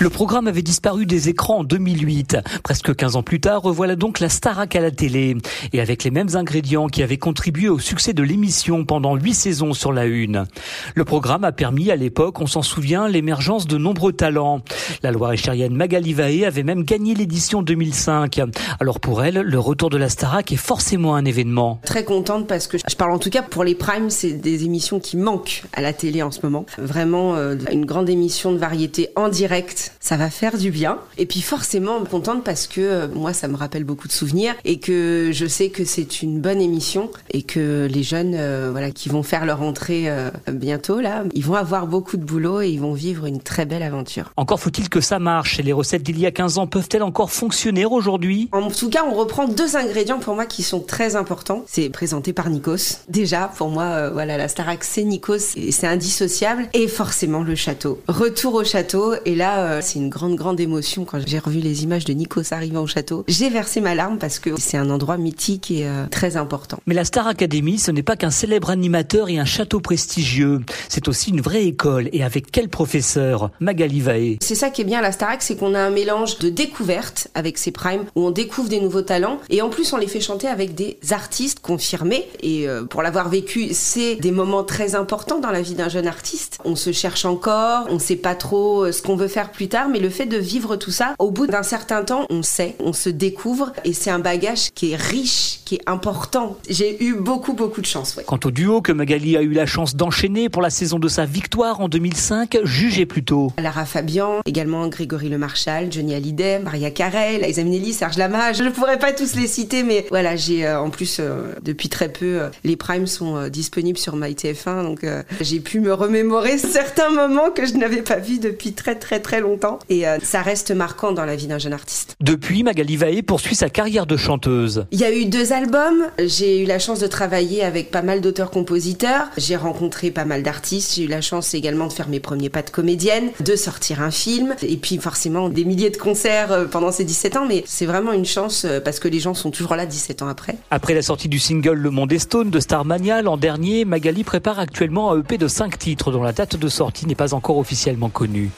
Le programme avait disparu des écrans en 2008. Presque 15 ans plus tard, revoilà donc la Starac à la télé. Et avec les mêmes ingrédients qui avaient contribué au succès de l'émission pendant huit saisons sur la Une. Le programme a permis à l'époque, on s'en souvient, l'émergence de nombreux talents. La Loire-et-Chérienne Magali Vaé avait même gagné l'édition 2005. Alors pour elle, le retour de la Starac est forcément un événement. Très contente parce que je parle en tout cas pour les primes, c'est des émissions qui manquent à la télé en ce moment. Vraiment euh, une grande émission de variété en direct ça va faire du bien. Et puis forcément contente parce que euh, moi ça me rappelle beaucoup de souvenirs et que je sais que c'est une bonne émission et que les jeunes euh, voilà qui vont faire leur entrée euh, bientôt là, ils vont avoir beaucoup de boulot et ils vont vivre une très belle aventure. Encore faut-il que ça marche et les recettes d'il y a 15 ans peuvent-elles encore fonctionner aujourd'hui? En tout cas, on reprend deux ingrédients pour moi qui sont très importants. C'est présenté par Nikos. Déjà pour moi voilà la Starac c'est Nikos et c'est indissociable et forcément le château. Retour au château et là c'est une grande, grande émotion quand j'ai revu les images de Nikos arrivant au château. J'ai versé ma larme parce que c'est un endroit mythique et euh, très important. Mais la Star Academy, ce n'est pas qu'un célèbre animateur et un château prestigieux. C'est aussi une vraie école. Et avec quel professeur? Magali Vaé. C'est ça qui est bien à la Starac, c'est qu'on a un mélange de découverte avec ses primes, où on découvre des nouveaux talents. Et en plus, on les fait chanter avec des artistes confirmés. Et euh, pour l'avoir vécu, c'est des moments très importants dans la vie d'un jeune artiste. On se cherche encore, on sait pas trop euh, ce qu'on veut faire plus tard, mais le fait de vivre tout ça, au bout d'un certain temps, on sait, on se découvre, et c'est un bagage qui est riche, qui est important. J'ai eu beaucoup, beaucoup de chance. Quant au duo que Magali a eu la chance d'enchaîner pour la saison de sa victoire en 2005, jugez plutôt. Lara Fabian, également Grégory Le Marchal, Johnny Hallyday, Maria Carey, Liza Minnelli, Serge Lama. Je ne pourrais pas tous les citer, mais voilà, j'ai euh, en plus euh, depuis très peu, euh, les primes sont disponibles sur MyTF1, donc j'ai pu me remémorer certains moments que je n'avais pas vus depuis très très très longtemps et euh, ça reste marquant dans la vie d'un jeune artiste. Depuis, Magali Vaé poursuit sa carrière de chanteuse. Il y a eu deux albums, j'ai eu la chance de travailler avec pas mal d'auteurs-compositeurs, j'ai rencontré pas mal d'artistes, j'ai eu la chance également de faire mes premiers pas de comédienne, de sortir un film, et puis forcément des milliers de concerts euh, pendant ces 17 ans, mais c'est vraiment une chance euh, parce que les gens sont toujours là 17 ans après. Après la sortie du single Le Monde est Stone de Starmania l'an dernier, Magali prépare actuellement un EP de 5 titres dont la date de sortie n'est pas encore officiellement connue.